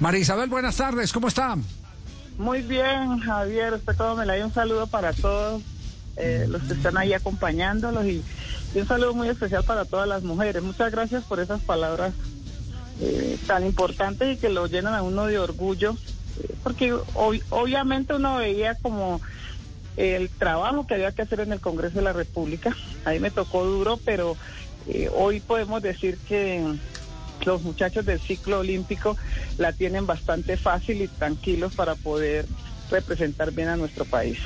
María Isabel, buenas tardes, ¿cómo está? Muy bien, Javier, usted todo me la un saludo para todos eh, los que están ahí acompañándolos y, un saludo muy especial para todas las mujeres. Muchas gracias por esas palabras eh, tan importantes y que lo llenan a uno de orgullo, eh, porque obviamente uno veía como el trabajo que había que hacer en el Congreso de la República. Ahí me tocó duro, pero hoy podemos decir que los muchachos del ciclo olímpico la tienen bastante fácil y tranquilos para poder representar bien a nuestro país.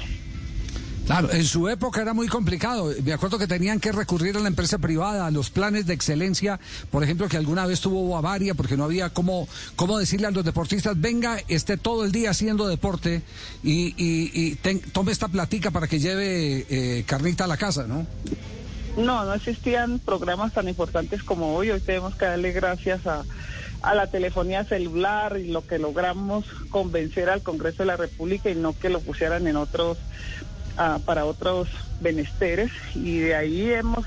Claro, en su época era muy complicado. Me acuerdo que tenían que recurrir a la empresa privada, a los planes de excelencia, por ejemplo, que alguna vez tuvo Bavaria, porque no había cómo, cómo decirle a los deportistas, venga, esté todo el día haciendo deporte y, tome esta platica para que lleve eh, carnita a la casa, ¿no? No, no existían programas tan importantes como hoy. Hoy tenemos que darle gracias a, a la telefonía celular y lo que logramos convencer al Congreso de la República y no que lo pusieran en otros ah, para otros benesteres y de ahí hemos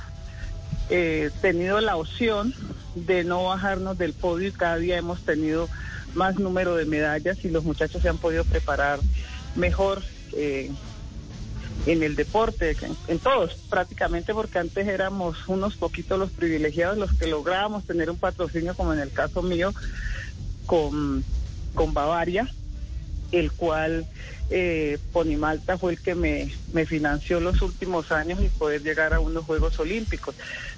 eh, tenido la opción de no bajarnos del podio y cada día hemos tenido más número de medallas y los muchachos se han podido preparar mejor eh, en el deporte, en, todos prácticamente, porque antes éramos unos poquitos los privilegiados los que lográbamos tener un patrocinio, como en el caso mío, con, con Bavaria, el cual eh, Ponimalta fue el que me, me financió los últimos años y poder llegar a unos Juegos Olímpicos.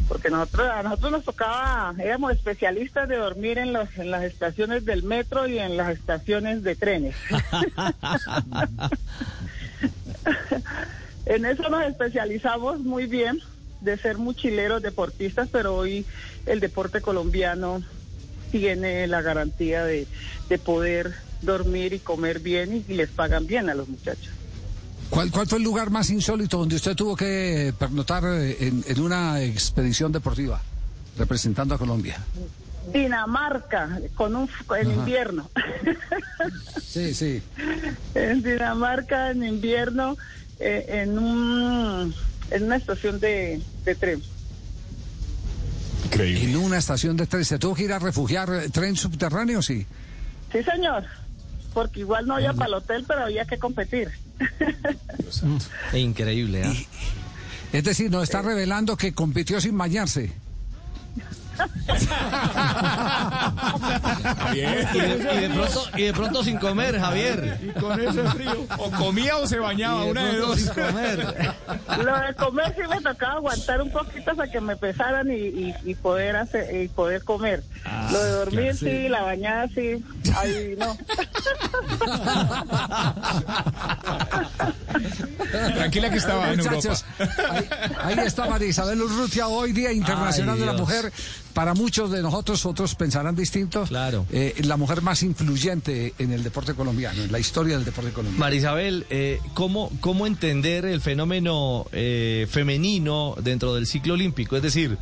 Porque nosotros, a nosotros nos tocaba, éramos especialistas de dormir en, los, en las estaciones del metro y en las estaciones de trenes. en eso nos especializamos muy bien de ser mochileros deportistas, pero hoy el deporte colombiano tiene la garantía de, poder dormir y comer bien y, les pagan bien a los muchachos. ¿Cuál, ¿Cuál fue el lugar más insólito donde usted tuvo que pernotar en, en una expedición deportiva representando a Colombia? Dinamarca, con un, en invierno. Sí, sí. En Dinamarca, en invierno, eh, en, un, en una estación de, tren. Increíble. En una estación de tren. ¿Se tuvo que ir a refugiar eh, tren subterráneo, sí? Sí, señor. Porque igual no había para el hotel, pero había que competir. Increíble, ¿eh? Es decir, nos está revelando que compitió sin bañarse. Javier. Y de, pronto, y de pronto sin comer, Javier. Y con ese frío. O comía o se bañaba, una de dos. Sin comer. Lo de comer sí me tocaba aguantar un poquito hasta que me pesaran y, y, poder hacer y poder comer. Ah, Lo de dormir sí. la bañada sí. Ay, no. Tranquila que estaba en Europa. Ahí, está María Isabel Urrutia, hoy Día Internacional de la Mujer. Para muchos de nosotros, otros pensarán distintos. Claro. Eh, la mujer más influyente en el deporte colombiano, en la historia del deporte colombiano. María Isabel, eh, ¿cómo, ¿cómo entender el fenómeno eh, femenino dentro del ciclo olímpico? Es decir,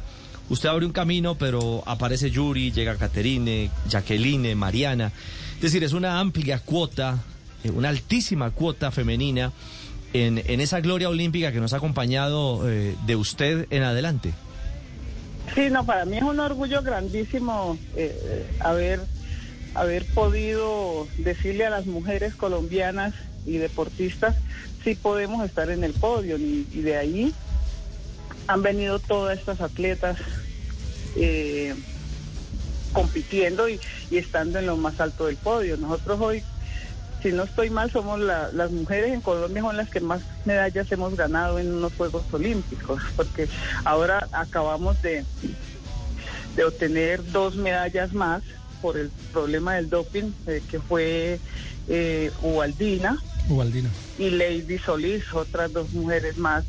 usted abre un camino, pero aparece Yuri, llega Caterine, Jacqueline, Mariana. Es decir, es una amplia cuota, una altísima cuota femenina en, en, esa gloria olímpica que nos ha acompañado de usted en adelante. Sí, no, para mí es un orgullo grandísimo eh, haber, haber podido decirle a las mujeres colombianas y deportistas si podemos estar en el podio y, de ahí han venido todas estas atletas eh, compitiendo y, y, estando en lo más alto del podio. Nosotros hoy si no estoy mal, somos las mujeres en Colombia son las que más medallas hemos ganado en unos Juegos Olímpicos, porque ahora acabamos de, de obtener dos medallas más por el problema del doping, eh, que fue eh, Ubaldina, y Lady Solís, otras dos mujeres más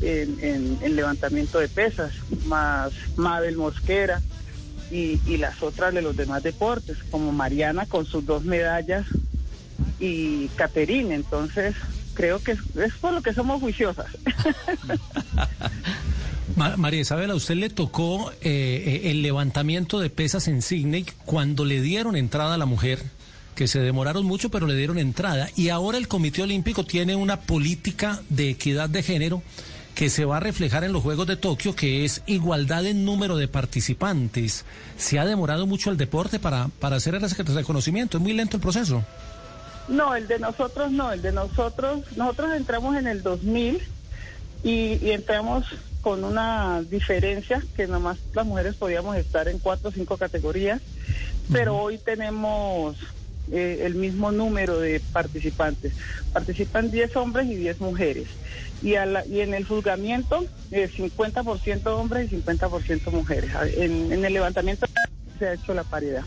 en, en, levantamiento de pesas, más Mabel Mosquera. Y, las otras de los demás deportes, como Mariana con sus dos medallas y Caterine. Entonces, creo que es, por lo que somos juiciosas. María Isabel, a usted le tocó eh, eh, el levantamiento de pesas en Sydney cuando le dieron entrada a la mujer, que se demoraron mucho, pero le dieron entrada. Y ahora el Comité Olímpico tiene una política de equidad de género que se va a reflejar en los Juegos de Tokio, que es igualdad en número de participantes. Se ha demorado mucho el deporte para, para hacer ese reconocimiento, es muy lento el proceso. No, el de nosotros no, el de nosotros, nosotros entramos en el 2000 y, y entramos con una diferencia que nomás las mujeres podíamos estar en cuatro o cinco categorías, pero hoy tenemos eh, el mismo número de participantes. Participan 10 hombres y 10 mujeres. Y, a la- y en el juzgamiento, eh, 50% hombres y 50% mujeres. En, en el levantamiento se ha hecho la paridad.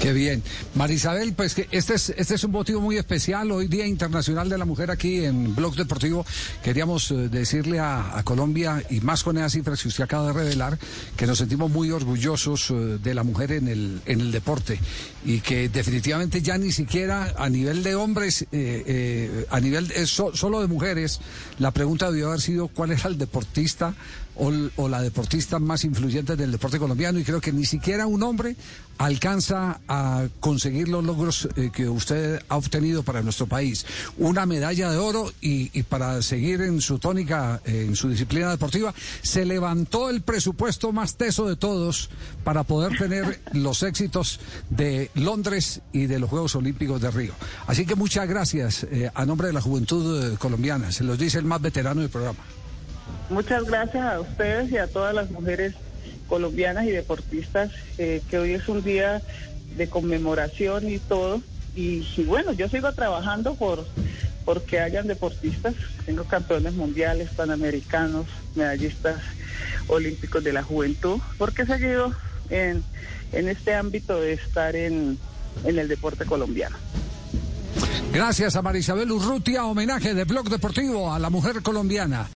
Qué bien. Marisabel, pues que este es, este es un motivo muy especial. Hoy Día Internacional de la Mujer aquí en Blog Deportivo. Queríamos eh, decirle a, Colombia, y más con esas cifras que usted acaba de revelar, que nos sentimos muy orgullosos eh, de la mujer en el, en el deporte. Y que definitivamente ya ni siquiera a nivel de hombres, eh, a nivel solo de mujeres, la pregunta debió haber sido cuál era el deportista o la deportista más influyente del deporte colombiano y creo que ni siquiera un hombre alcanza a conseguir los logros eh, que usted ha obtenido para nuestro país. Una medalla de oro y, y para seguir en su tónica, eh, en su disciplina deportiva, se levantó el presupuesto más teso de todos para poder tener los éxitos de Londres y de los Juegos Olímpicos de Río. Así que muchas gracias eh, a nombre de la juventud eh, colombiana. Se los dice el más veterano del programa. Muchas gracias a ustedes y a todas las mujeres colombianas y deportistas, eh, que hoy es un día de conmemoración y todo. Y, bueno, yo sigo trabajando por porque hayan deportistas. Tengo campeones mundiales, panamericanos, medallistas olímpicos de la juventud, porque he seguido en, en este ámbito de estar en, en el deporte colombiano. Gracias a Marisabel Urrutia, homenaje de Blog Deportivo a la mujer colombiana.